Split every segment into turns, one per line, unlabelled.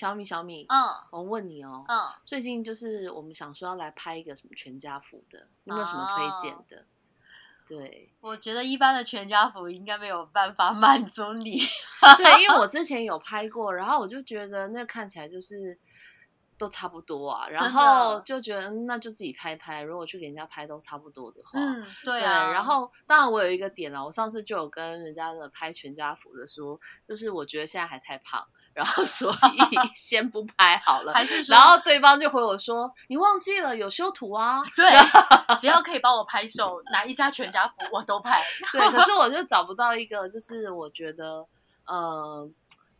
小米，小米，
嗯
我问你哦，
嗯，
最近就是我们想说要来拍一个什么全家福的，有没有什么推荐的？对，
我觉得一般的全家福应该没有办法 满足你。
对，因为我 之前有拍过，然后我就觉得那看起来就是都差不多啊，然后就觉得嗯那就自己拍拍，如果去给人家拍都差不多的话，
嗯，对
对，
啊。
然后当然我有一个点了，我上次就有跟人家的拍全家福的说，就是我觉得现在还太胖，然后 所以 先不拍好了。
还是说，
然后对方就回我说：“你忘记了有修图啊？”
对，只要可以帮我拍手，哪一家全家福我都拍。
对，可是我就找不到一个，就是我觉得呃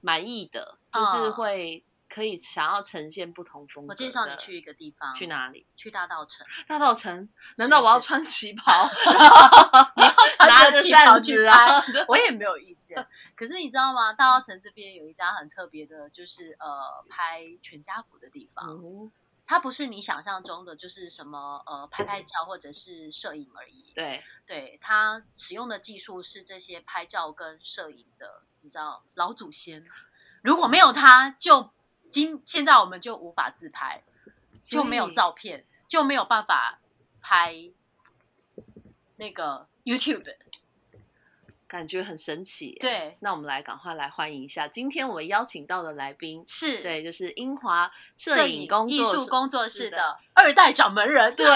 满意的，就是
嗯
会可以想要呈现不同风格。
我介绍你去，一个地方，
去哪里？
去大道城。
大道城？难道我要穿旗袍，
你要穿
拿着
旗袍去拍
啊？
我也没有意见。可是你知道吗？大道城这边有一家很特别的，就是呃拍全家福的地方。
嗯，
它不是你想象中的，就是什么呃拍拍照或者是摄影而已。
对，
对，它使用的技术是这些拍照跟摄影的，你知道老祖先。如果没有它，就今现在我们就无法自拍，就没有照片，就没有办法拍那个 YouTube。
感觉很神奇。，
对，
那我们来赶快来欢迎一下今天我们邀请到的来宾，
是
对，就是英华摄
摄
影工
艺术工作室
的
的二代掌门人。
对，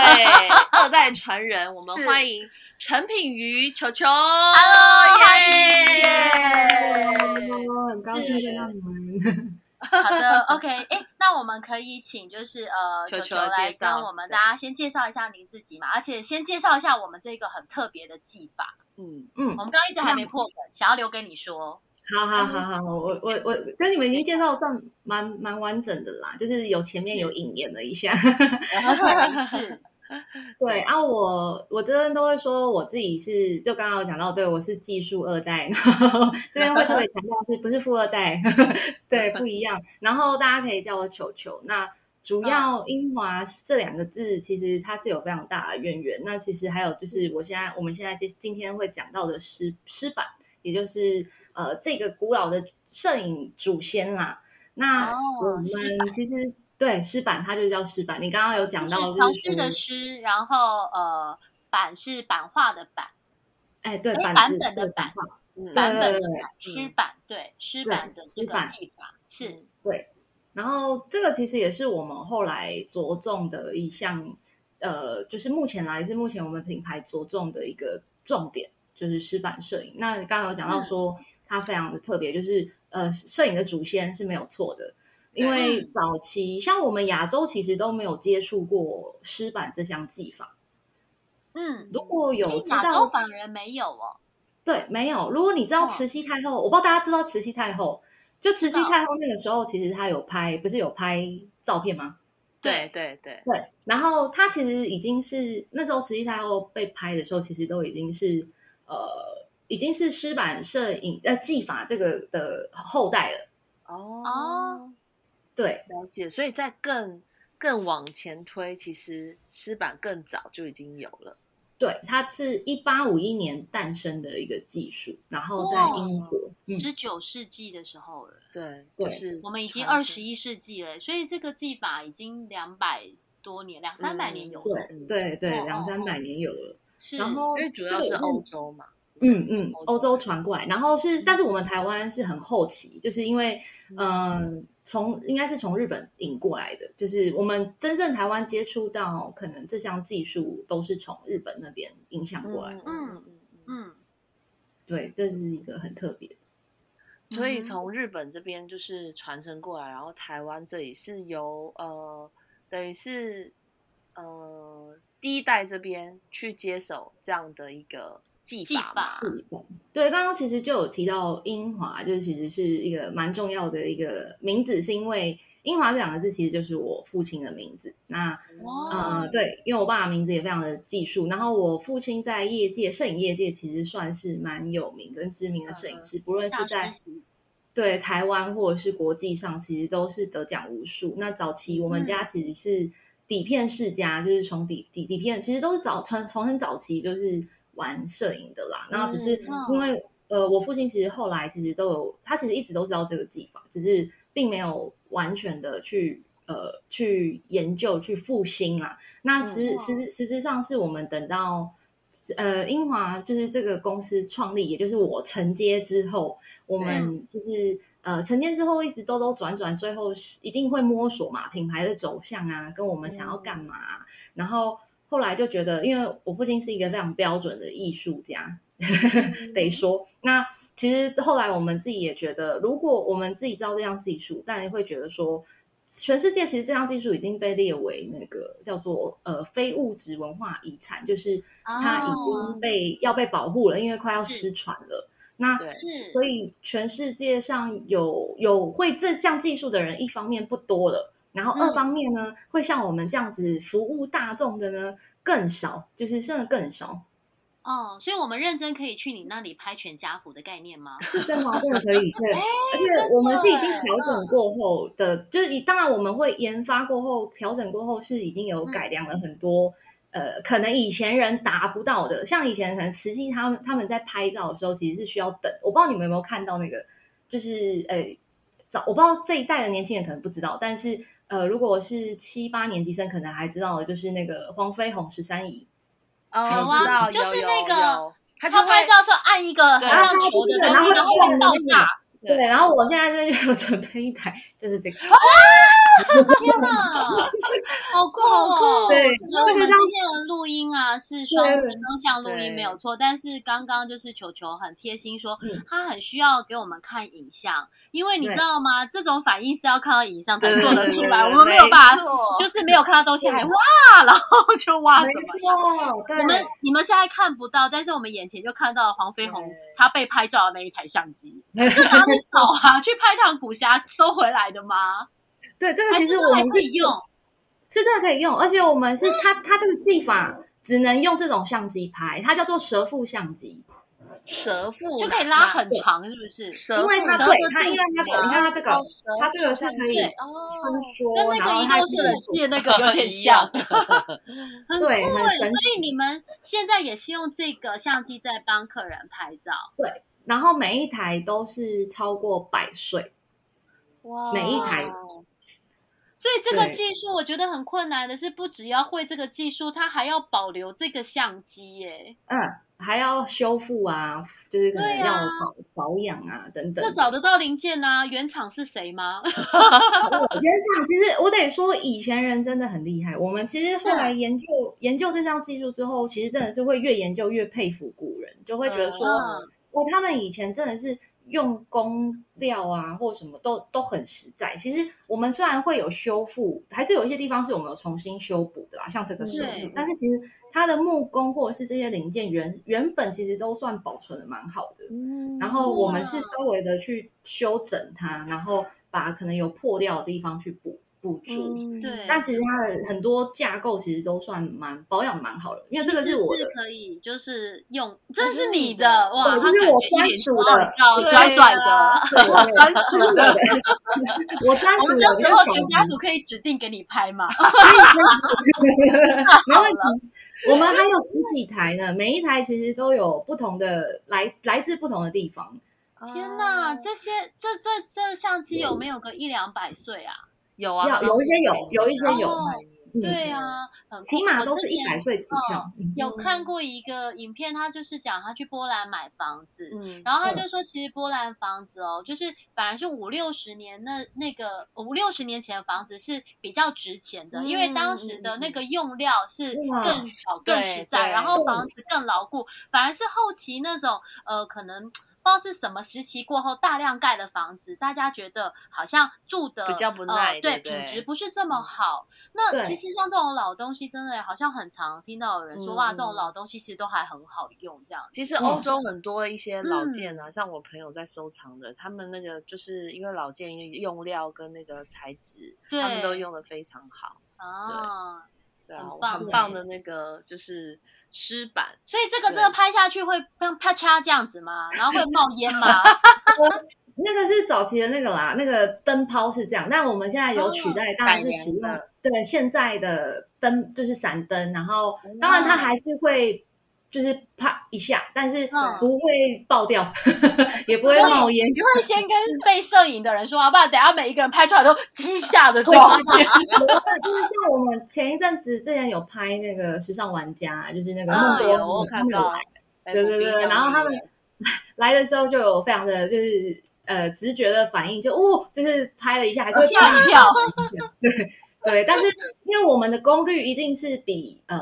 二代传人，我们欢迎陈品瑜球球。
，Hello，
耶
耶！
很高兴见到你们。
好的，OK，哎，那我们可以请就是呃
球球
球来跟我们大家先介绍一下您自己嘛，而且先介绍一下我们这个很特别的技法。
嗯，
嗯
我，们刚刚一直还没破梗，想要留给你说。
好好好好，我我我跟你们已经介绍算蛮蛮完整的啦，就是有前面有引言了一下。
是，
对啊，我我这边都会说我自己是，就刚刚有讲到，对我是技术二代，然后 这边会特别强调是不是富二代，对，不一样。然后大家可以叫我球球。那主要英华这两个字，其实它是有非常大的渊源。那其实还有就是，我现在我们现在今今天会讲到的诗诗版，也就是呃这个古老的摄影祖先啦。那
哦
我们其实对诗版，它就叫诗版。你刚刚有讲到，
调诗的诗，然后呃版是版画的版，
哎，对，
哎
版
版本的版版本的
对对
版，诗版对诗版的这个
诗版
技法是
对。然后这个其实也是我们后来着重的一项，呃，就是目前来自目前我们品牌着重的一个重点，就是湿版摄影。那刚刚有讲到说它非常的特别，就是呃，摄影的祖先是没有错的。因为早期像我们亚洲其实都没有接触过湿版这项技法。
嗯，
如果有知
亚洲
道
反而没有哦。
对，没有。如果你知道
哦
慈禧太后，我不知道大家知道慈禧太后，就慈禧太后那个时候，其实她有拍，不是有拍照片吗？
对对对，
对。然后她其实已经是那时候慈禧太后被拍的时候，其实都已经是呃，已经是湿版摄影呃技法这个的后代了。
哦，
对
了解。所以在更更往前推，其实诗版更早就已经有了。
对，它是一八五一年诞生的一个技术，然后在英国，嗯，
十九世纪的时候了，
对，是
我们已经二十一世纪了，所以这个技法已经两百多年，两三百年有了。
对对对，
哦哦
两三百年有了。
是，
然后
所以主要是欧洲嘛。
嗯嗯，
欧洲
欧洲传过来，然后是，但是我们台湾是很后期，就是因为，嗯、从应该是从日本引过来的，就是我们真正台湾接触到可能这项技术都是从日本那边影响过来的。
嗯嗯嗯。
嗯，
对，这是一个很特别的。
所以
嗯
从日本这边就是传承过来，然后台湾这里是由呃，等于是呃第一代这边去接手这样的一个技
技
法嘛
法。
对，刚刚其实就有提到英华，就是其实是一个蛮重要的一个名字，是因为英华这两个字其实就是我父亲的名字。那
哇
呃，对，因为我爸的名字也非常的技术，然后我父亲在业界摄影业界其实算是蛮有名跟知名的摄影师，不论是在对台湾或者是国际上，其实都是得奖无数。那早期我们家其实是底片世家，就是从底底底片，其实都是早从从很早期就是玩摄影的啦。然后只是因为、呃，我父亲其实后来其实都有，他其实一直都知道这个技法，只是并没有完全的去呃去研究去复兴啦。那实、
嗯
实实质上是我们等到呃英华就是这个公司创立，也就是我承接之后。我们就是呃承接之后一直兜兜转转，最后是一定会摸索嘛，品牌的走向啊，跟我们想要干嘛啊、然后后来就觉得，因为我父亲是一个非常标准的艺术家，得说。那其实后来我们自己也觉得，如果我们自己知道这项技术，但也会觉得说，全世界其实这项技术已经被列为那个叫做呃非物质文化遗产，就是它已
哦。
经被、要被保护了，因为快要失传了。那
是。
所以全世界上有有会这项技术的人，一方面不多了，然后二
嗯
方面呢，会像我们这样子服务大众的呢更少，就是剩的更少。
哦，所以我们认真可以去你那里拍全家福的概念吗？
是真的吗？真的可以，对，而且我们是已经
耶
调整过后的，就是以当然我们会研发过后调整过后是已经有
嗯
改良了很多。呃，可能以前人达不到的，像以前可能慈禧他们他们在拍照的时候，其实是需要等。我不知道你们有没有看到那个，就是呃，早我不知道这一代的年轻人可能不知道，但是呃，如果是七八年级生，可能还知道的，就是那个黄飞鸿十三姨，
哦，知道，
啊就是那个
他就
拍照的时候按一个很
对
像球的东西，
然后
爆炸。
对，然后我现在这就有准备一台，就是这个，
天哪，好酷哦！
对
这个我们
这个让
之前的录音啊是双
对
双向录音
对
没有错，但是刚刚就是球球很贴心说
嗯，
他很需要给我们看影像，因为你知道吗？这种反应是要看到影像才
对
做得出来，我们没有办法，就是没有看到东西还哇，然后就哇什么。我们你们现在看不到，但是我们眼前就看到了黄飞鸿他被拍照的那一台相机，这哪里找啊？去拍趟古侠收回来的吗？
对这个其实我们是
可以用？
是真的可以用，而且我们是它它这个技法只能用这种相机拍，它叫做蛇腹相机，
蛇腹
就可以拉很长，是不是？
蛇
因为它
蛇
对它，因为它你看它这个它这个是可以
对
穿
哦，
梭，
跟那个移动式的那个有点像，很
对很神
所以你们现在也是用这个相机在帮客人拍照，对
然后每一台都是超过百岁，
哇
每一台
所以这个技术我觉得很困难的是，不只要会这个技术，它还要保留这个相机耶。
嗯，还要修复啊，就是可能要保、保养啊等等
那。找得到零件啊？原厂是谁吗？
原厂其实我得说，以前人真的很厉害。我们其实后来研究、研究这项技术之后，其实真的是会越研究越佩服古人，就会觉得说，
嗯
哦，他们以前真的是用工料啊，或什么都都很实在。其实我们虽然会有修复，还是有一些地方是我们有重新修补的啦，像这个设
计，
但是其实它的木工或者是这些零件原原本其实都算保存的蛮好的。
嗯
然后我们是稍微的去修整它，然后把可能有破掉的地方去补补足。
嗯
对，
但其实它的很多架构其实都算蛮保养蛮好的，因为这个
是
我的
是可以，就是用，这是
是你的
哇，
对这是我专属的
拽拽
啊
的。
对我专属的，我专属的
我们到时候
跟小
全家福可以指定给你拍嘛？
没问题。我们还有十几台呢，每一台其实都有不同的来来自不同的地方。
天哪，这些这这这相机有没有个一两百岁啊？
有啊，
有一些有有一些有
哦对啊，很
起码都是一百岁起跳。嗯
有看过一个影片，他就是讲他去波兰买房子，
嗯，
然后他就说，其实波兰房子哦，就是本来是五六十年那那个五六十年前的房子是比较值钱的，因为当时的那个用料是更好、更实在，然后房子更牢固，反而是后期那种呃可能。不知道是什么时期过后大量盖的房子，大家觉得好像住的
比较不
呃
耐
对品质不是这么好。那其实像这种老东西，真的好像很常听到有人说，
嗯
哇，这种
嗯
老东西其实都还很好用，这样。
其实
嗯
欧洲很多一些老
嗯
件啊，像我朋友在收藏的，他们那个就是因为老件用料跟那个材质，他们都用的非常好。
啊，
对啊，
很棒
很棒的那个。就是湿板，
所以这个这个拍下去会像啪嚓这样子吗？然后会冒烟吗？
那个是早期的那个啦，那个灯泡是这样，但我们现在有取代，当然是使用对现在的灯就是闪灯，然后当然它还是会就是啪一下，但是
嗯
不会爆掉，也不会冒烟。
你会先跟被摄影的人说啊，不然等下每一个人拍出来都惊吓的状态。
就是像我们前一阵子之前有拍那个时尚玩家，就是那个
啊
孟
有我看到
来，对对对，然后他们 来的时候就有非常的就是呃直觉的反应，就哦，就是拍了一下，还是会
吓一跳。
对对，但是因为我们的功率一定是比呃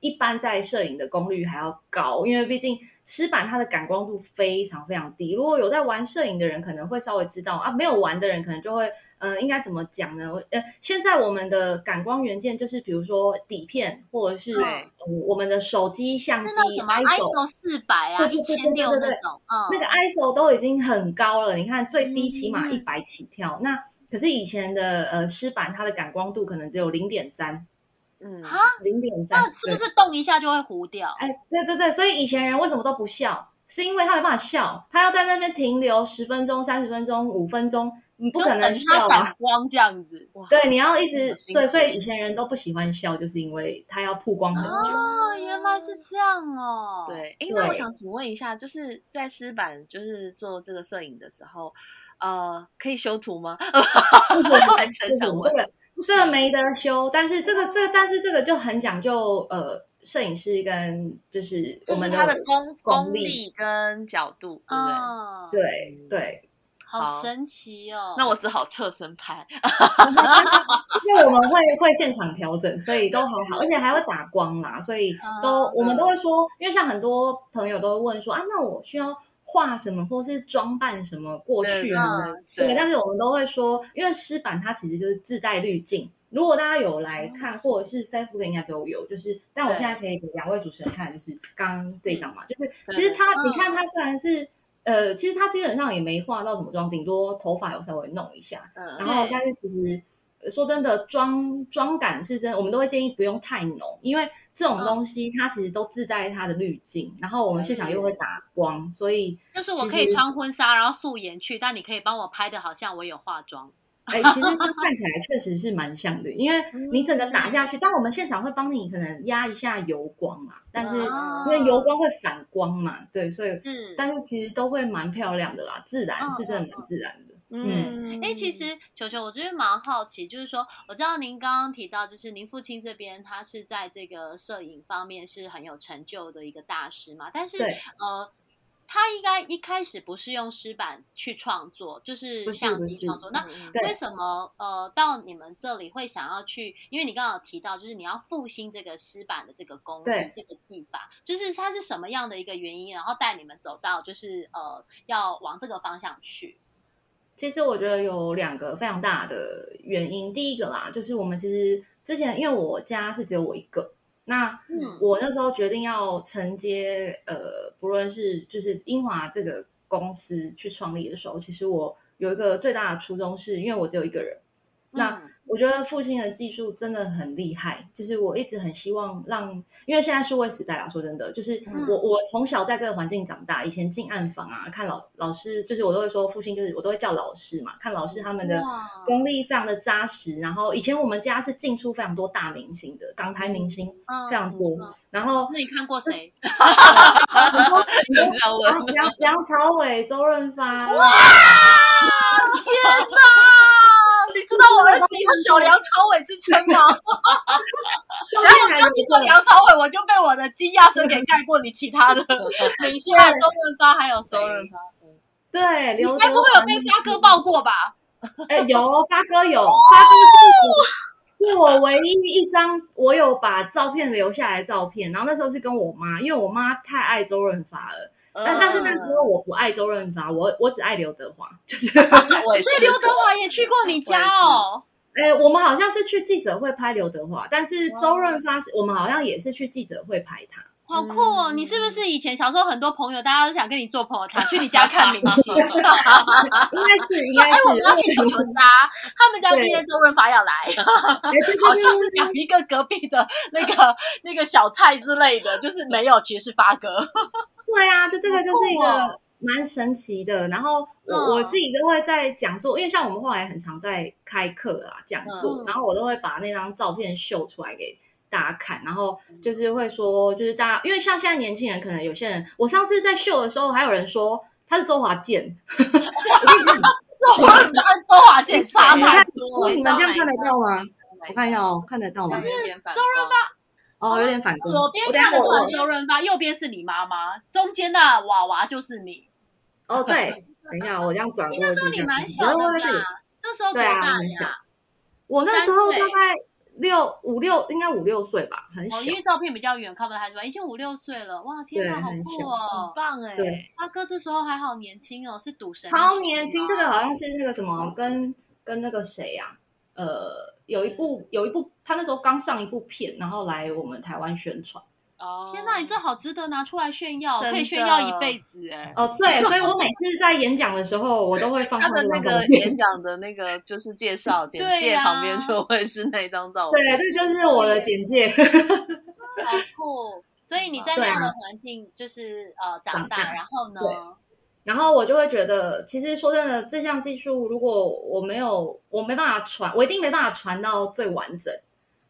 一般在摄影的功率还要高，因为毕竟湿板它的感光度非常非常低。如果有在玩摄影的人，可能会稍微知道啊；没有玩的人，可能就会呃，应该怎么讲呢？呃，现在我们的感光元件就是比如说底片，或者是、呃我们的手机相机
什么 ISO 四百啊，一千六那种，嗯，
那个 ISO 都已经很高了，你看最低起码
嗯
一百起跳。那可是以前的呃湿板，它的感光度可能只有零点三，
嗯，
哈，
零点三，
那是不是动一下就会糊掉？
哎，对对对，所以以前人为什么都不笑？是因为他没办法笑，他要在那边停留十分钟、三十分钟、五分钟，你不可能笑啊
反。光这样子。
对，你要一直对，所以以前人都不喜欢笑，就是因为他要曝光很久。
哦，原来是这样哦。，
对，哎，那我想请问一下，就是在湿板就是做这个摄影的时候，呃，可以修图吗？还是很想问
这个这个没得修，但是这个这个但是这个就很讲究呃，摄影师跟就是我们
就是它的功功
功力
力跟角度，对不对？
哦，，
对对，
好
好
神奇哦。
那我只好侧身拍，
因为我们会会现场调整，所以都很好，而且还会打光啦，所以都、
啊
我们都会说，因为像很多朋友都会问说啊，那我需要画什么或是装扮什么过去呢？
嗯
对，但是我们都会说，因为湿版它其实就是自带滤镜。如果大家有来看，或者是 Facebook 应该都有，就是，但我现在可以给两位主持人看，就是刚刚这一张嘛，就是其实它，
嗯
你看他虽然是，呃，其实他基本上也没化到什么妆，顶多头发有稍微弄一下，
嗯
然后
对
但是其实呃说真的，妆妆感是真的，我们都会建议不用太浓，因为这种东西它其实都自带它的滤镜，然后我们现场又会打光，所以
就是我可以穿婚纱，然后素颜去，但你可以帮我拍的好像我有化妆。
哎，其实它看起来确实是蛮像的，因为你整个打下去，但我们现场会帮你可能压一下油光嘛，但是
哦
因为油光会反光嘛，对，所以
是，
但是其实都会蛮漂亮的啦，自然
嗯
是真的蛮自然的。
嗯，
哎、其实球球，我就是蛮好奇，就是说，我知道您刚刚提到，就是您父亲这边他是在这个摄影方面是很有成就的一个大师嘛，但是呃，他应该一开始不是用湿板去创作，就是相机创作。那为什么呃到你们这里会想要去？因为你刚刚有提到，就是你要复兴这个湿板的这个工
艺，
这个技法，就是它是什么样的一个原因，然后带你们走到就是呃要往这个方向去？
其实我觉得有两个非常大的原因。第一个啦，就是我们其实之前因为我家是只有我一个，那
嗯
我那时候决定要承接呃，不论是就是英华这个公司去创立的时候，其实我有一个最大的初衷是，因为我只有一个人。那
嗯
我觉得父亲的技术真的很厉害，就是我一直很希望让，因为现在数位时代啦，说真的，就是
嗯
我我从小在这个环境长大，以前进暗房啊，看老老师，就是我都会说父亲，就是我都会叫老师嘛，看老师他们的功力非常的扎实。然后以前我们家是进出非常多大明星的，港台明星
嗯
非常多
嗯，
然后
那你看过谁？
梁梁朝伟、周润发，哇
天哪！你知道我儿子有小梁朝伟之称吗？然后我刚听过梁朝伟，我就被我的惊讶声给盖过你其他的明星啊，周润发还有谁？
周润发，嗯
对，刘
你该不会有被发哥抱过吧？
哎，有发哥有，发哥是我是我唯一一张我有把照片留下来的照片，然后那时候是跟我妈，因为我妈太爱周润发了，但但是那时候我不爱周润发，我我只爱刘德华，就是
我也是
所以刘德华也去过你家哦。
哎，我们好像是去记者会拍刘德华，但是周润发是我们好像也是去记者会拍他。
好酷哦！你是不是以前小时候很多朋友，大家都想跟你做朋友，他去你家看明星？
应该是应该
哎，我们要，去球球家，他们家今天周润发要来，好像是讲一个隔壁的那个那个小菜之类的，就是没有，其实是发哥。
对啊，就这个就是一个蛮神奇的。然后我、
嗯
我自己都会在讲座，因为像我们后来很常在开课啊讲座，
嗯
然后我都会把那张照片秀出来给大家看，然后就是会说，就是大家因为像现在年轻人，可能有些人，我上次在秀的时候，还有人说他是周华健，
周华健周华健差太多了，
你们这样看得到吗？我看一下哦，看得到吗？
有点反
周润
光
哦，有点反光。
左边看的是
我
周润发，右边是你妈妈，中间的娃娃就是你。
哦对，等一下我这样转
你
过去。
那时候你蛮小的
后在这里
吧？这时候多大呀？
我那时候大概六五六，应该五六岁吧，很
哦，
小
因。为照片比较远，看不太出来。已经五六岁了，哇，天哪，好酷哦
很！棒哎，
对，
阿哥这时候还好年轻哦，是赌神，
超年轻，这个好像是那个什么，跟跟那个谁呀、呃，有一部有一部，他那时候刚上一部片，然后来我们台湾宣传。
哦，
天哪，你这好值得拿出来炫耀，可以炫耀一辈子哎。
哦，对，所以我每次在演讲的时候，我都会放
他的那个演讲的那个就是介绍 简介旁边就会是那张照片，
对，这就是我的简介。
好酷！所以你在那样的环境就是呃，长大然后呢？
然后我就会觉得，其实说真的，这项技术如果我没有，我没办法传，我一定没办法传到最完整。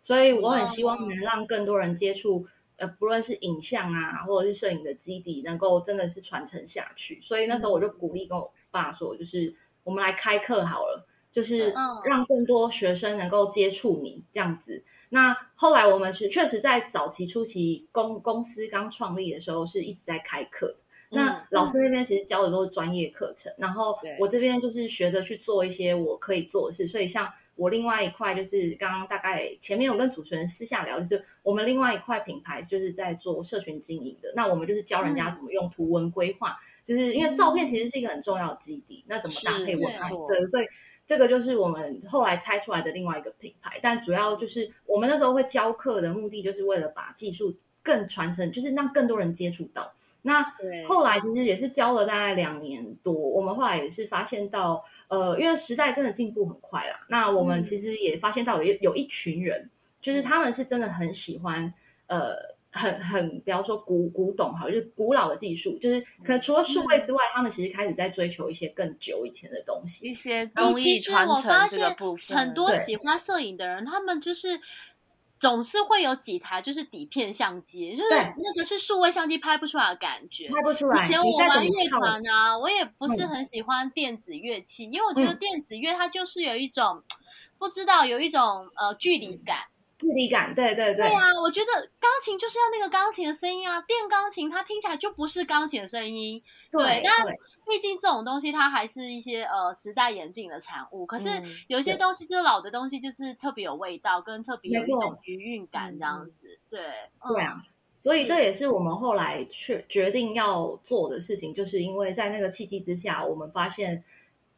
所以我很希望能让更多人接触，呃，不论是影像啊，或者是摄影的基底，能够真的是传承下去。所以那时候我就鼓励跟我爸说，就是我们来开课好了，就是
嗯
让更多学生能够接触你这样子。那后来我们是确实在早期初期公公司刚创立的时候，是一直在开课的。那
嗯
老师那边其实教的都是专业课程，然后我这边就是学着去做一些我可以做的事。所以像我另外一块就是刚刚大概前面有跟主持人私下聊，就是我们另外一块品牌就是在做社群经营的。那我们就是教人家怎么用图文规划，就是因为照片其实是一个很重要的基底，那怎么搭配文案？对，所以这个就是我们后来拆出来的另外一个品牌。但主要就是我们那时候会教课的目的，就是为了把技术更传承，就是让更多人接触到。那后来其实也是教了大概两年多，我们后来也是发现到，呃，因为时代真的进步很快啦。那我们
嗯
其实也发现到有一有一群人，就是他们是真的很喜欢，呃，很很，比方说古古董哈，就是古老的技术，就是可能除了数位之外，他们其实开始在追求一些更久以前的东西。
一些
哎
工艺
其实我
传承这个
发现
部分，
很多喜欢摄影的人，他们就是总是会有几台就是底片相机，就是那个是数位相机拍不出来的感觉。
拍不出来，
以前我玩乐团啊，我也不是
嗯
很喜欢电子乐器，因为我觉得
嗯
电子乐它就是有一种不知道有一种呃距离感。
距离感，对对对，
对啊，我觉得钢琴就是要那个钢琴的声音啊，电钢琴它听起来就不是钢琴的声音。对
对
但毕竟这种东西它还是一些呃时代演进的产物，可是
嗯
有一些东西就是老的东西，就是特别有味道，跟特别有一种余韵感这样子。对，嗯。
对啊，所以这也是我们后来确决定要做的事情，就是因为在那个契机之下，我们发现，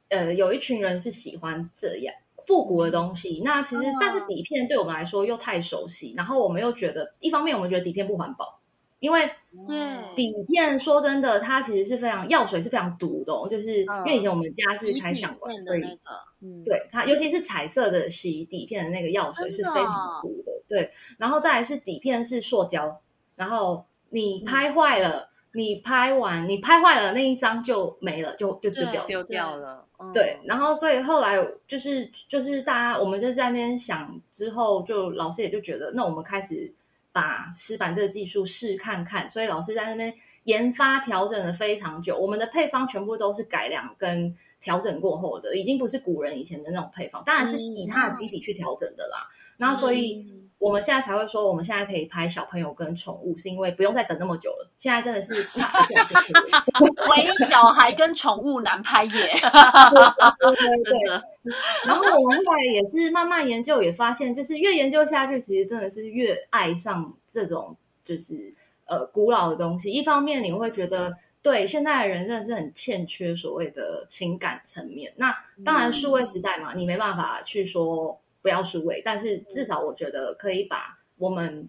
呃，有一群人是喜欢这样复古的东西。那其实，
嗯
但是底片对我们来说又太熟悉，然后我们又觉得，一方面我们觉得底片不环保，因为
对。
底片说真的，它其实是非常药水是非常毒的、哦，就是
嗯
因为以前我们家是开相馆，
片
所以对它，尤其是彩色的洗底片的那个药水是非常毒的，对。然后再来是底片是塑胶，然后
嗯。
你拍坏了，你拍完你拍坏了那一张就没了，就就丢掉了。
丢掉了，嗯
对，然后所以后来就是就是大家我们就在那边想之后，就老师也就觉得，那我们开始把湿板这个技术试看看，所以老师在那边研发调整了非常久。我们的配方全部都是改良跟调整过后的，已经不是古人以前的那种配方，当然是以他的基底去调整的啦。那所以我们现在才会说，我们现在可以拍小朋友跟宠物，是因为不用再等那么久了。现在真的是
唯小孩跟宠物难拍耶。
对对对。然后我们后来也是慢慢研究，也发现就是越研究下去，其实真的是越爱上这种就是呃古老的东西。一方面你会觉得，对现在的人真的是很欠缺所谓的情感层面。那当然数位时代嘛，你没办法去说不要数位，但是至少我觉得可以把我们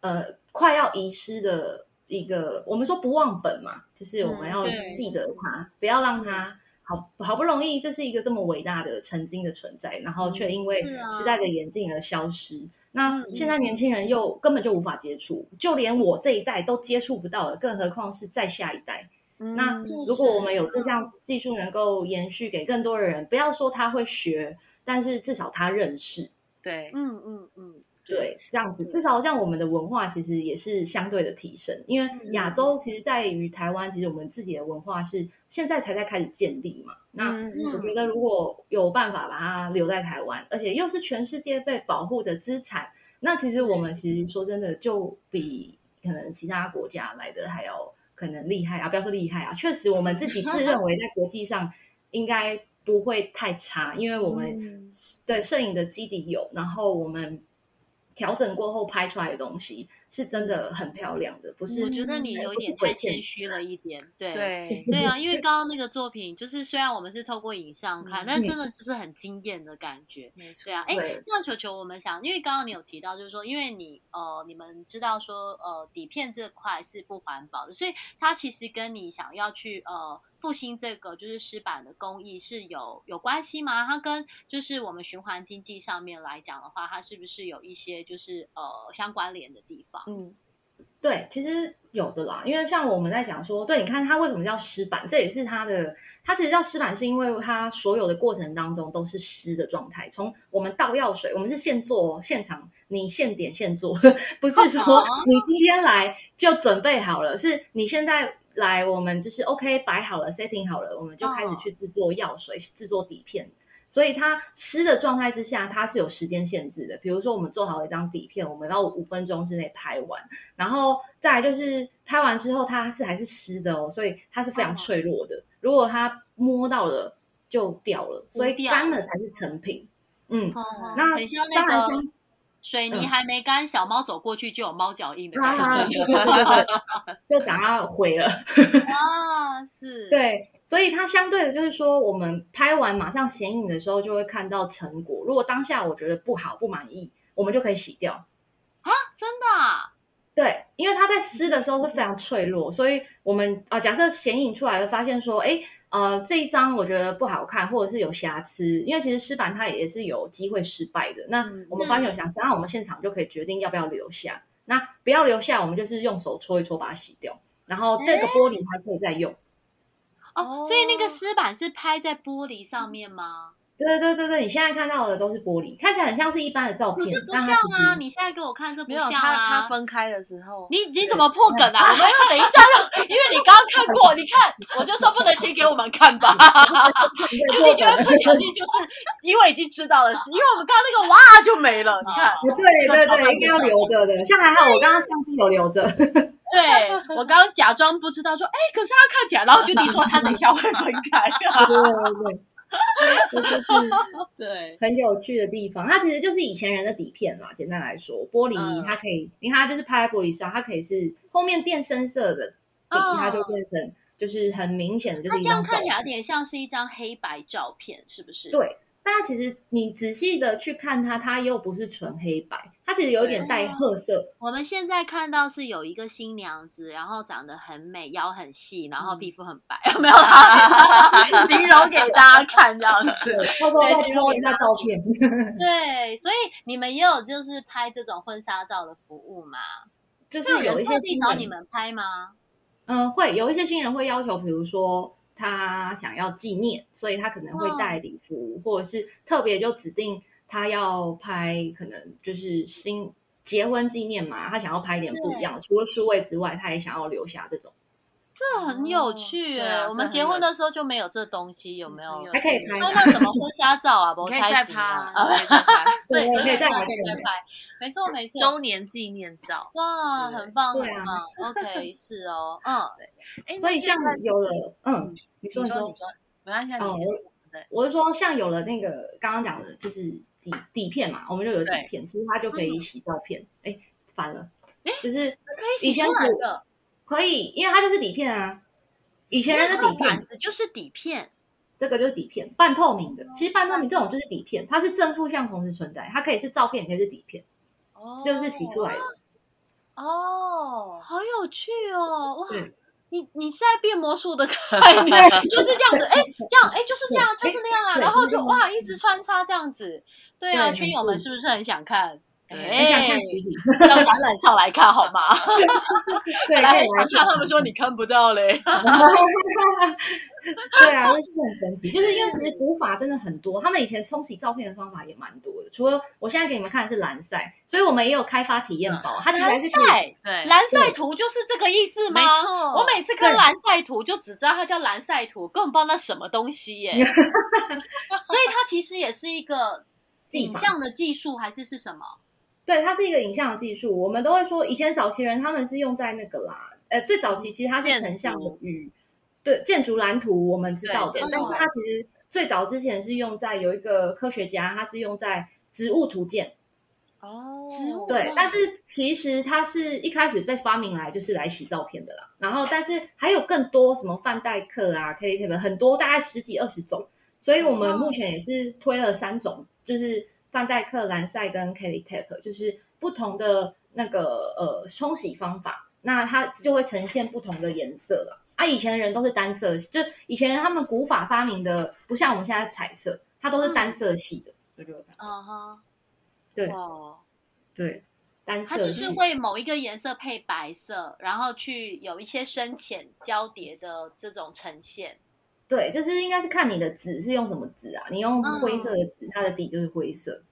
呃快要遗失的一个，我们说不忘本嘛，就是我们要记得它，不要让它。好好不容易，这是一个这么伟大的曾经的存在，然后却因为时代的演进而消失。那现在年轻人又根本就无法接触，就连我这一代都接触不到了，更何况是再下一代。那如果我们有这项技术能够延续给更多的人，不要说他会学，但是至少他认识。
对，
嗯嗯嗯。
对，这样子至少这样，我们的文化其实也是相对的提升。因为亚洲其实在于台湾，其实我们自己的文化是现在才在开始建立嘛。那我觉得如果有办法把它留在台湾，而且又是全世界被保护的资产，那其实我们其实说真的，就比可能其他国家来的还要可能厉害啊！不要说厉害啊，确实我们自己自认为在国际上应该不会太差，因为我们对摄影的基底有，然后我们。调整过后拍出来的东西是真的很漂亮的，不是？
我觉得你有点太谦虚了一点，对
对
对啊，因为刚刚那个作品，就是虽然我们是透过影像看，但真的就是很惊艳的感觉，
没
错啊。哎，那球球，我们想，因为刚刚你有提到，就是说，因为你呃，你们知道说，呃，底片这块是不环保的，所以它其实跟你想要去呃。复兴这个就是石板的工艺是有有关系吗？它跟就是我们循环经济上面来讲的话，它是不是有一些就是呃相关联的地方？
嗯，对，其实有的啦。因为像我们在讲说，对，你看它为什么叫湿板，这也是它的，它其实叫湿板是因为它所有的过程当中都是湿的状态。从我们倒药水，我们是现做现场，你现点现做，不是说你今天来就准备好了，是你现在。来，我们就是 OK 摆好了，setting 好了，我们就开始去制作药水，制作底片。所以它湿的状态之下，它是有时间限制的。比如说，我们做好一张底片，我们要五分钟之内拍完。然后再来就是拍完之后，它是还是湿的哦，所以它是非常脆弱的。如果它摸到了就掉了，所以干了才是成品。嗯，那当然像。
水泥还没干，小猫走过去就有猫脚印的感觉，
就把它毁了。
啊，是，
对，所以它相对的，就是说，我们拍完马上显影的时候，就会看到成果。如果当下我觉得不好、不满意，我们就可以洗掉。
啊，真的？
对，因为它在湿的时候是非常脆弱，所以我们啊，假设显影出来了，发现说，哎。呃，这一张我觉得不好看，或者是有瑕疵，因为其实湿板它也是有机会失败的。那我们发现有瑕疵，那我们现场就可以决定要不要留下。那不要留下，我们就是用手搓一搓把它洗掉，然后这个玻璃还可以再用。
哦，所以那个湿板是拍在玻璃上面吗？
对对对对，你现在看到的都是玻璃，看起来很像是一般的照片，
不是不像啊！你现在给我看这不像啊！
它它分开的时候，
你你怎么破梗啊？我们要等一下就，因为你刚刚看过，你看我就说不能先给我们看吧，就你觉得不小心就是因为已经知道了，是因为我们刚刚那个哇就没了，你看，
对对对，应该要留着的，像还好我刚刚相机有留着，
对我刚刚假装不知道说，哎，可是他看起来，然后就你说他等一下会分开，
对对对。就是
对
很有趣的地方，它其实就是以前人的底片嘛。简单来说，玻璃它可以，你看它就是拍在玻璃上，它可以是后面变深色的底，它就变成就是很明显的，就是
这样看起来有点像是一张黑白照片，是不是？
对。但其实你仔细的去看它，它又不是纯黑白，它其实有点带褐色。
我们现在看到是有一个新娘子，然后长得很美，腰很细，然后皮肤很白，有没有？形容给大家看这样子，
对，形容一下照片。
对，所以你们也有就是拍这种婚纱照的服务吗？
就是有一些
地找你们拍吗？
嗯，会有一些新人会要求，比如说。他想要纪念，所以他可能会带礼服，或者是特别就指定他要拍，可能就是新结婚纪念嘛，他想要拍一点不一样的，除了数位之外，他也想要留下这种。
这很有趣哎！我们结婚的时候就没有这东西，有没有？
还可以拍
那什么婚 纱照啊？
可以再拍啊！
对，可以再
拍，没错没错。
周年纪念照，
哇，很棒很棒。OK，是哦，嗯，
哎，所以像有了，嗯，你说
你说，没关系，哦，
我是说像有了那个刚刚讲的，就是底底片嘛，我们就有底片，其实它就可以洗照片。哎，反了，
哎，
就是
可以洗出来的。
可以，因为它就是底片啊。以前人的底片
子就是底片，
这个就是底片，半透明的。其实半透明这种就是底片，它是正负向同时存在，它可以是照片，也可以是底片。哦，就是洗出来的。
哦，好有趣哦！哇，你你是在变魔术的概念，就是这样子。哎，这样，哎，就是这样，就是那样啊。然后就哇，一直穿插这样子。对啊，圈友们是不是很想看？
哎，
让橄榄上来看好吗？
对，
来看他们说你看不到嘞。
对啊，那是很神奇。就是因为其实古法真的很多，他们以前冲洗照片的方法也蛮多的。除了我现在给你们看的是蓝晒，所以我们也有开发体验包。它蓝
晒，对，蓝晒图就是这个意思吗？
没错。
我每次看蓝晒图就只知道它叫蓝晒图，根本不知道那什么东西耶。所以它其实也是一个影像的技术，还是是什么？
对，它是一个影像的技术。我们都会说，以前早期人他们是用在那个啦，呃，最早期其实它是成像的与对建筑蓝图，我们知道的。但是它其实最早之前是用在有一个科学家，他是用在植物图鉴。
哦，植物
对，但是其实它是一开始被发明来就是来洗照片的啦。然后，但是还有更多什么范代克啊，可以特别很多，大概十几二十种。所以我们目前也是推了三种，就是。范戴克、蓝赛跟 Kelly Tap 就是不同的那个呃冲洗方法，那它就会呈现不同的颜色了。啊，以前的人都是单色，就以前人他们古法发明的不像我们现在彩色，它都是单色系的。对对对，
嗯哼，
对，对，单色。它
只是为某一个颜色配白色，然后去有一些深浅交叠的这种呈现。
对，就是应该是看你的纸是用什么纸啊？你用灰色的纸，它的底就是灰色。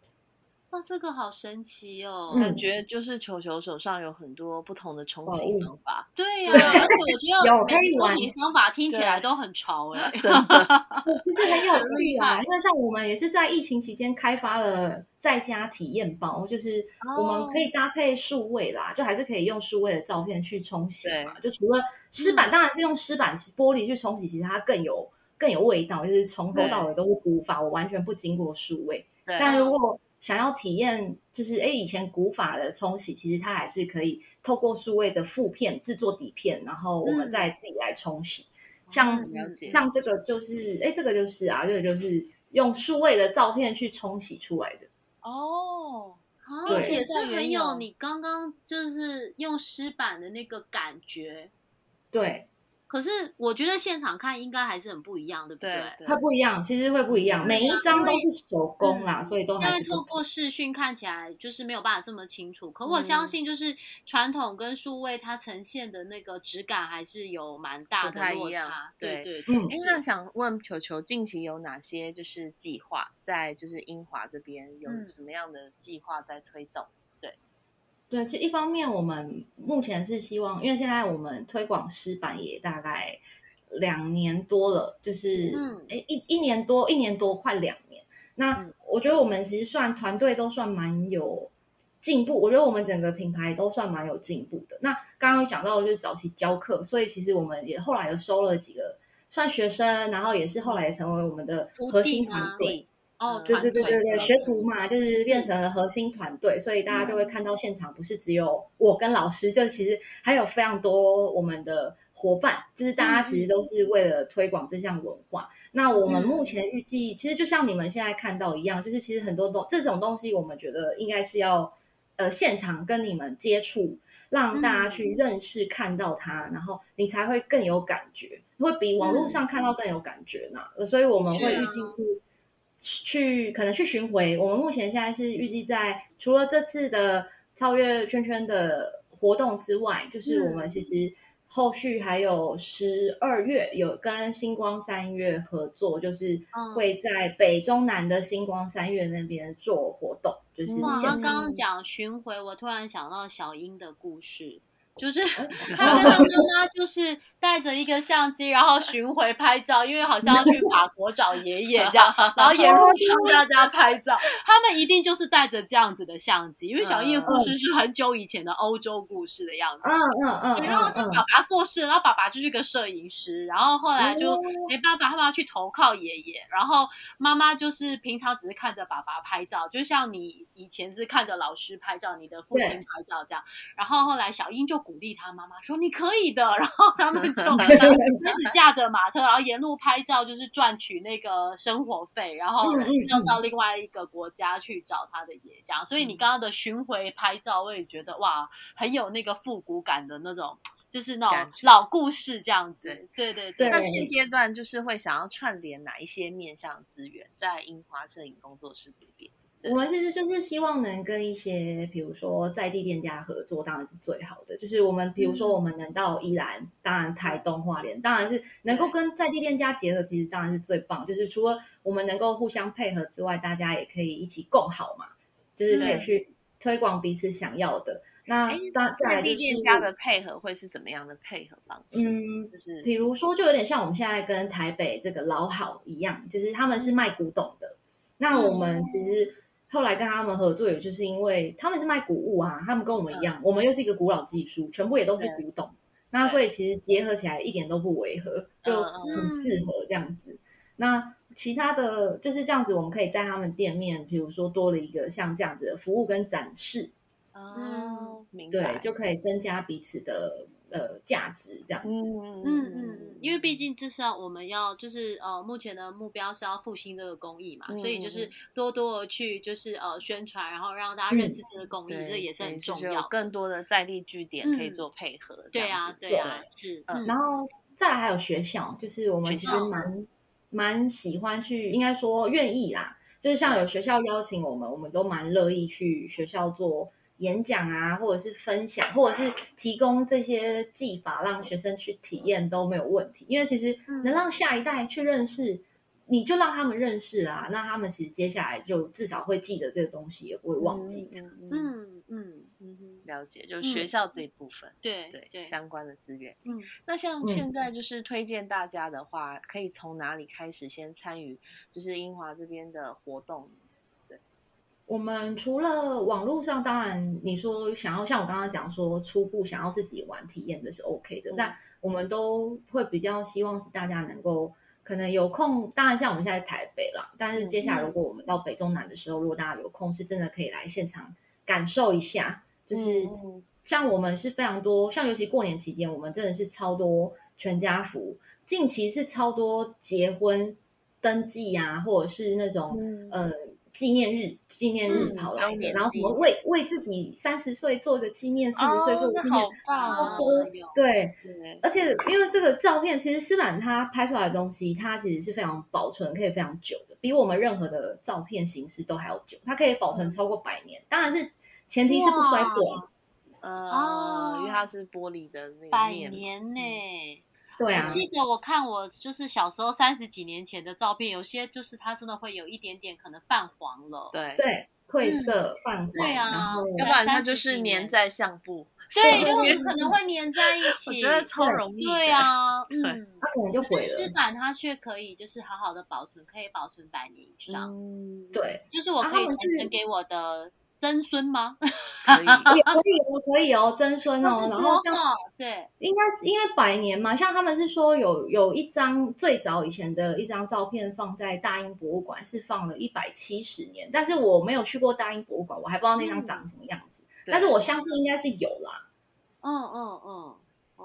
哇，这个好神奇哦！
感觉就是球球手上有很多不同的冲洗方法。
对呀，而且我觉
得有可以玩
方法听起来都很潮 哎，
真的，
就是很有趣啊。因为像我们也是在疫情期间开发了在家体验包，就是我们可以搭配数位啦，就还是可以用数位的照片去冲洗嘛。就除了湿板，当然是用湿板玻璃去冲洗，其实它更有更有味道，就是从头到尾都是古法，我完全不经过数位。但如果想要体验，就是哎，以前古法的冲洗，其实它还是可以透过数位的负片制作底片，然后我们再自己来冲洗。像像这个就是，哎，这个就是啊，这个就是用数位的照片去冲洗出来的。
哦，而且是很有你刚刚就是用湿板的那个感觉。
对。
可是我觉得现场看应该还是很不一样，对不对？
它不一样，其实会不一样。每一张都是手工啦，所以都还是
透过视讯看起来就是没有办法这么清楚。可我相信，就是传统跟数位它呈现的那个质感还是有蛮大的落差。对对对。
哎，那想问球球，近期有哪些就是计划在就是英华这边有什么样的计划在推动？
对，其实一方面我们目前是希望，因为现在我们推广师版也大概两年多了，就是哎一一年多一年多快两年。那我觉得我们其实算团队都算蛮有进步，我觉得我们整个品牌都算蛮有进步的。那刚刚有讲到就是早期教课，所以其实我们也后来又收了几个算学生，然后也是后来也成为我们的核心团队。
哦，
对对对对对，学徒嘛，就是变成了核心团队，所以大家就会看到现场不是只有我跟老师，就其实还有非常多我们的伙伴，就是大家其实都是为了推广这项文化。那我们目前预计，其实就像你们现在看到一样，就是其实很多东这种东西，我们觉得应该是要呃现场跟你们接触，让大家去认识看到它，然后你才会更有感觉，会比网络上看到更有感觉呢。所以我们会预计是。去可能去巡回，我们目前现在是预计在除了这次的超越圈圈的活动之外，就是我们其实后续还有十二月有跟星光三月合作，就是会在北中南的星光三月那边做活动。就是
哇，他
现场
刚刚讲巡回，我突然想到小英的故事，就是他跟他妈妈就是带着一个相机，然后巡回拍照，因为好像要去法国找爷爷这样，然后沿路帮大家拍照。他们一定就是带着这样子的相机，因为小英的故事是很久以前的欧洲故事的样子。
嗯嗯嗯
对然后
嗯嗯
是爸爸过世，然后爸爸就是个摄影师，然后后来就
哦
没办法，他们要去投靠爷爷，然后妈妈就是平常只是看着爸爸拍照，就像你以前是看着老师拍照，你的父亲拍照这样。然后后来小英就鼓励他妈妈说：“你可以的。”然后他们就 开始驾着马车，然后沿路拍照，就是赚取那个生活费，然后要到另外一个国家去找他的爷这样。所以你刚刚的巡回拍照，我也觉得哇，很有那个复古感的那种。就是那种老故事这样子，对对
对
那现阶段就是会想要串联哪一些面向资源在樱花摄影工作室这边？
我们其实就是希望能跟一些，比如说在地店家合作，当然是最好的。就是我们比如说我们能到宜兰，当然台东花莲，当然是能够跟在地店家结合，其实当然是最棒。就是除了我们能够互相配合之外，大家也可以一起共好嘛，就是可以去推广彼此想要的。那
在地店家的配合会是怎么样的配合方式？
嗯，
就是
比如说，就有点像我们现在跟台北这个老好一样，就是他们是卖古董的。那我们其实后来跟他们合作，也就是因为他们是卖古物啊，他们跟我们一样，我们又是一个古老技术，全部也都是古董。那所以其实结合起来一点都不违和，就很适合这样子。那其他的就是这样子，我们可以在他们店面，比如说多了一个像这样子的服务跟展示，
哦，明
对
白，，
就可以增加彼此的呃价值这样子。
嗯
嗯嗯嗯，因为毕竟至少我们要就是呃，目前的目标是要复兴这个公益嘛，
嗯
所以就是多多的去就是呃宣传，然后让大家认识这个公益，
对，
这也是很重要
有。更多的在地据点可以
嗯
做配合。
对啊，
啊，
对啊，是，
嗯
嗯
然后再来还有学校，就是我们其实蛮蛮喜欢去，应该说愿意啦，就是像有学校邀请我们，我们都蛮乐意去学校做演讲啊，或者是分享，或者是提供这些技法让学生去体验都没有问题，因为其实
嗯
能让下一代去认识。你就让他们认识啊，那他们其实接下来就至少会记得这个东西，也不会忘记。
嗯嗯嗯，
嗯嗯嗯哼，
了解，就是学校这一部分。
对
对
对，
相关的资源，
嗯，
那像
嗯
现在就是推荐大家的话，可以从哪里开始先参与，就是英华这边的活动？
我们除了网络上，当然你说想要像我刚刚讲说初步想要自己玩体验的是 OK 的，
嗯。
但我们都会比较希望是大家能够可能有空，当然像我们现在台北啦，但是接下来如果我们到北中南的时候，如果大家有空，是真的可以来现场感受一下，就是
嗯。
像我们是非常多，像尤其过年期间，我们真的是超多全家福，近期是超多结婚登记啊，或者是那种、
嗯。
呃纪念日纪念日
嗯
跑来然后什么为为自己三十岁做一个纪念，四十岁做纪念，
好
多
有
对。
对，
而且因为这个照片，其实诗满他拍出来的东西，它其实是非常保存，可以非常久的，比我们任何的照片形式都还要久。它可以保存超过百年，当然是前提是不摔破。
呃，
哦
因为它是玻璃的那个
百年呢、
对啊
我，记得我看我就是小时候三十几年前的照片，有些就是它真的会有一点点可能泛黄了。
对，
对，褪色、泛黄，
对啊
然后
要不然它就是粘在相簿，
对，就有可能会粘在一起。
我觉得超容易。
对啊，嗯。
它可能就毁
可是湿
了。
版它却可以就是好好的保存，可以保存百年以上。
嗯，
对，
就是我可以传承给我的曾孙吗？
可以。
也可以哦，可以哦，曾孙哦。然后像
哦，对，
应该是因为百年嘛，像他们是说有有一张最早以前的一张照片放在大英博物馆，是放了一百七十年，但是我没有去过大英博物馆，我还不知道那张长什么样子，
对
但是我相信应该是有啦。
嗯嗯嗯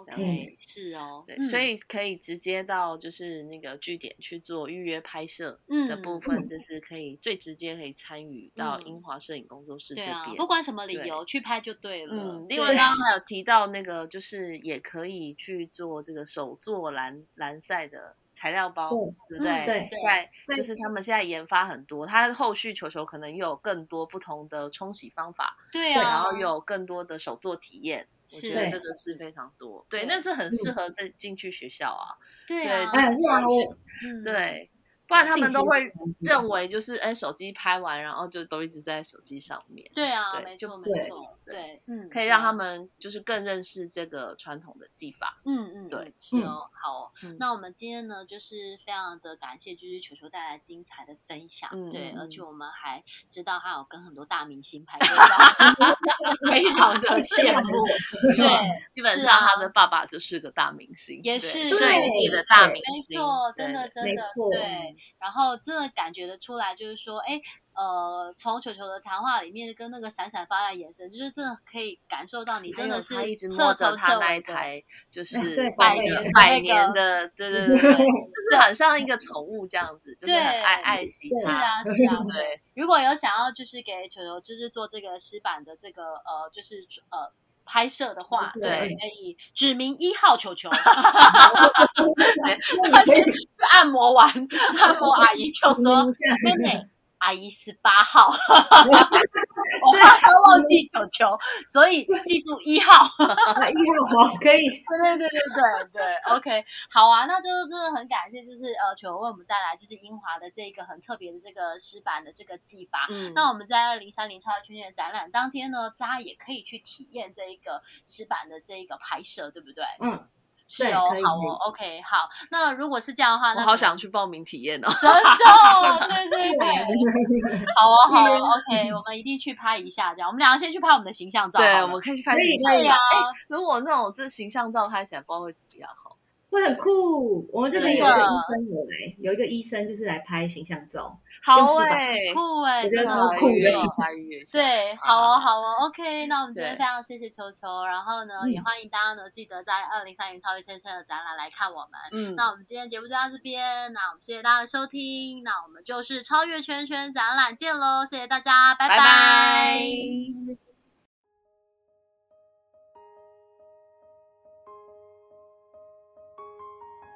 ，OK，
嗯
是哦，
对，
嗯
所以可以直接到就是那个据点去做预约拍摄
嗯
的部分，就是可以最直接可以参与到英华摄影工作室这边。
不管什么理由去拍就对了。
嗯，
对
另外刚刚还有提到那个，就是也可以去做这个手做蓝蓝赛的材料包，对不对？在
对
就是他们现在研发很多，它后续球球可能又有更多不同的冲洗方法，
对啊，
然后又有更多的手作体验。我觉得这个是非常多，对，
对
那这很适合再进去学校啊，
对啊，
对
哎，是
对，不然他们都会认为就是哎，手机拍完，然后就都一直在手机上面。
对啊，
对
没错没错，对，嗯，
可以让他
们。
就是更认识这个传统的技法。
嗯嗯，
对
嗯，是哦，好哦。
嗯
那我们今天呢，就是非常的感谢，就是球球带来精彩的分享，
嗯
对，
嗯
而且我们还知道他有跟很多大明星拍过照，非常的 羡慕。对，
基本上他的爸爸就是个大明星，
也是
摄影界的大明星没，
错，真的真的对。然后真的感觉得出来，就是说，哎，呃，从球球的谈话里面跟那个闪闪发亮的眼神，就是真的可以感受到你真的是
他一直摸着他那一台，就是
对
百年百年的，对对 对对，就是很像一个宠物这样子，就是很
对
爱爱惜
对
是。啊是啊，
对，
如果有想要就是给球球就是做这个湿板的这个呃就是呃拍摄的话，
对
可以指明一号球球，
可以
按摩完，按摩阿姨就说
嗯
妹妹。阿姨十八号，我怕她忘记球球，所以记住一号。
啊一号好，可以。
对对对对对对，OK，好啊，那就是真的很感谢，就是呃，球为我们带来就是英华的这个很特别的这个石板的这个技法。
嗯，
那我们在二零三零超级圈圈展览当天呢，大家也可以去体验这一个石板的这一个拍摄，对不对？
嗯，
是哦好哦，OK，好。那如果是这样的话，
我好想去报名体验哦。
真的，对对对，好哦，好哦，OK，我们一定去拍一下，这样。我们两个先去拍我们的形象照。
对，我们可以去拍
可以
形象
对呀
照。哎，如果那种这形象照拍起来，不知道会怎么样哈。
会很酷。我们这边有一个医生有来，有一个医生就是来拍形象照。
好哎，
酷哎，
我觉得
真的
超酷的。
对，好哦，好哦，OK，那我们今天非常谢谢球球，然后呢，
嗯
也欢迎大家呢记得在二零三零超越先生的展览来看我们。
嗯，
那我们今天节目就到这边，那我们谢谢大家的收听，那我们就是超越圈圈展览见喽，谢谢大家，拜
拜拜。